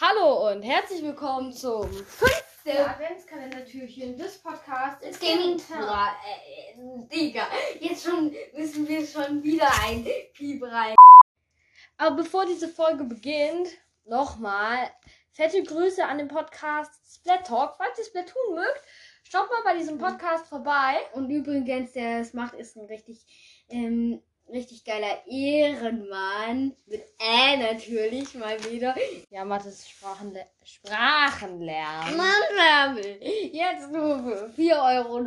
Hallo und herzlich willkommen zum fünften Adventskalender-Türchen des Podcasts ist Gaming. Bra äh, äh, Digga, jetzt schon müssen wir schon wieder ein Piep rein. Aber bevor diese Folge beginnt, nochmal fette Grüße an den Podcast Splat Talk. Falls ihr Splatoon mögt, schaut mal bei diesem Podcast vorbei. Und übrigens, der das macht, ist ein richtig, ähm, richtig geiler Ehrenmann. Mit Ä natürlich mal wieder. Ja, Mathe ist Sprachenle Sprachenlernen. Mann, jetzt nur für 4,90 Euro,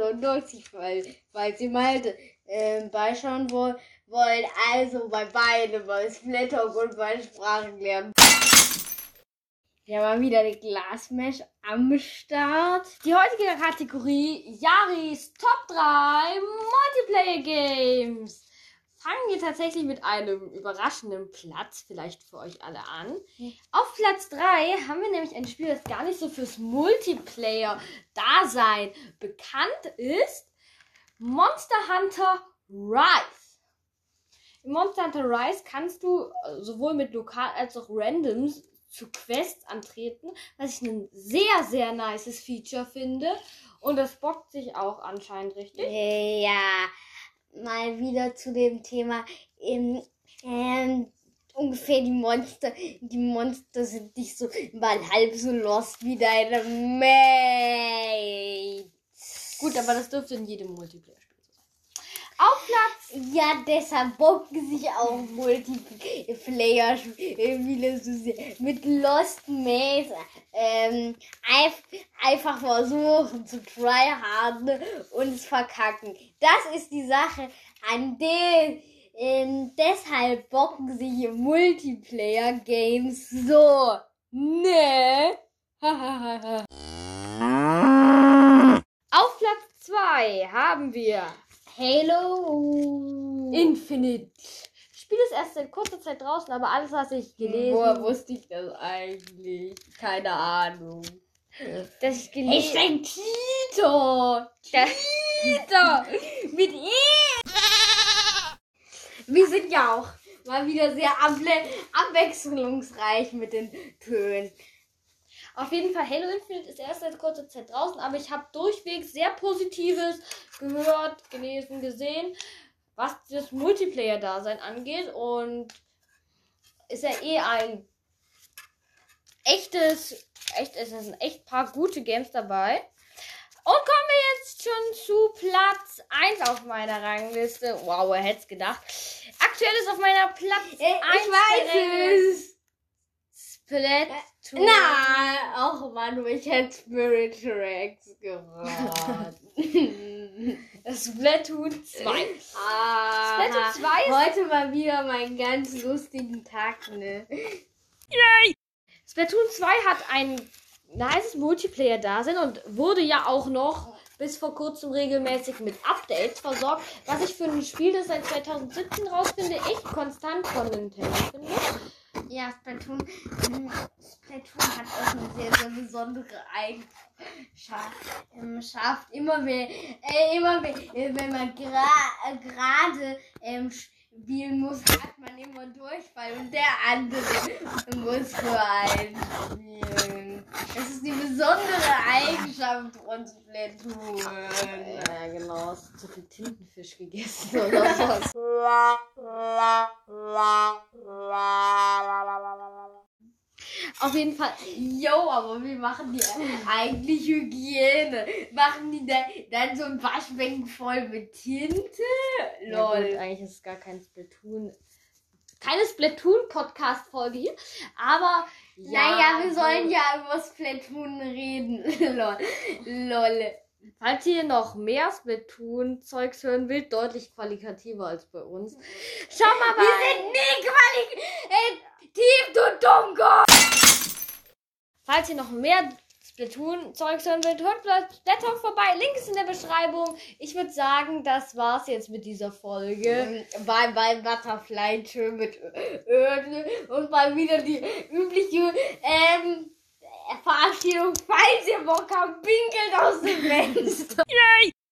weil, falls ihr mal ähm, beischauen wollt, wollt. Also bei beiden, bei Splatter und bei Sprachenlernen. Wir haben mal wieder den Glasmesh am Start. Die heutige Kategorie Yaris Top 3 Multiplayer Games. Fangen wir tatsächlich mit einem überraschenden Platz vielleicht für euch alle an. Auf Platz 3 haben wir nämlich ein Spiel, das gar nicht so fürs Multiplayer-Dasein bekannt ist. Monster Hunter Rise. In Monster Hunter Rise kannst du äh, sowohl mit lokal als auch randoms zu Quests antreten, was ich ein sehr, sehr nices Feature finde. Und das bockt sich auch anscheinend richtig. Ja, mal wieder zu dem Thema. Ähm, ähm, ungefähr die Monster. Die Monster sind nicht so mal halb so lost wie deine Mate. Gut, aber das dürfte in jedem sein. Auf Platz. Ja, deshalb bocken sich auch Multiplayer-Spiele so sehr. Mit Lost Maze ähm, einfach versuchen zu tryharden und es verkacken. Das ist die Sache, an der ähm, deshalb bocken sich Multiplayer-Games so. Ne? Auf Platz 2 haben wir Halo. Infinite. Das Spiel ist erst seit kurzer Zeit draußen, aber alles, was ich gelesen Woher wusste ich das eigentlich? Keine Ahnung. ich Ich gelesen bin Tito. Tito. Mit E. Wir sind ja auch mal wieder sehr abwechslungsreich mit den Tönen. Auf jeden Fall, Halo Infinite ist erst seit kurzer Zeit draußen, aber ich habe durchweg sehr Positives gehört, gelesen, gesehen, was das Multiplayer-Dasein angeht. Und ist ja eh ein echtes, echt, es sind echt paar gute Games dabei. Und kommen wir jetzt schon zu Platz 1 auf meiner Rangliste. Wow, wer hätte es gedacht. Aktuell ist auf meiner Platz 1 Äh, Ich weiß es. Splatoon. Na, auch Manu, ich hätte Spirit Tracks geraten. Splatoon 2. ah, Splatoon 2 ist heute mal wieder meinen ganz lustigen Tag, ne? Splatoon 2 hat ein nices Multiplayer-Dasein und wurde ja auch noch bis vor kurzem regelmäßig mit Updates versorgt, was ich für ein Spiel, das seit 2017 rausfinde, echt konstant von Nintendo finde. Ja, Splatoon, ähm, Splatoon hat auch eine sehr, sehr besondere Eigenschaft. Ähm, schafft immer mehr, äh, immer mehr, äh, wenn man gra- äh, gerade ähm, spielen muss, hat man immer Durchfall und der andere muss für einen spielen. Das ist die besondere Eigenschaft von Splatoon. Ja, genau, hast zu viel Tintenfisch gegessen oder so. Auf jeden Fall, Jo, aber wir machen die eigentlich Hygiene. Machen die da, dann so ein Waschbecken voll mit Tinte? Ja, gut, Lol. eigentlich ist es gar kein Splatoon. Keine Splatoon-Podcast-Folge hier. Aber. naja, wir sollen ja über Splatoon reden. Lol. Lol. Falls ihr noch mehr Splatoon-Zeugs hören wollt, deutlich qualitativer als bei uns. Schau mal. Wir sind nie qualitativ, du Dummkopf! Falls ihr noch mehr Splatoon-Zeugs hören wollt, hört vielleicht Splatter vorbei. Link ist in der Beschreibung. Ich würde sagen, das war's jetzt mit dieser Folge. Bei, bei Butterfly schön mit Öl und mal wieder die übliche ähm, Verabschiedung. Falls ihr Bock habt, pinkelt aus dem Fenster.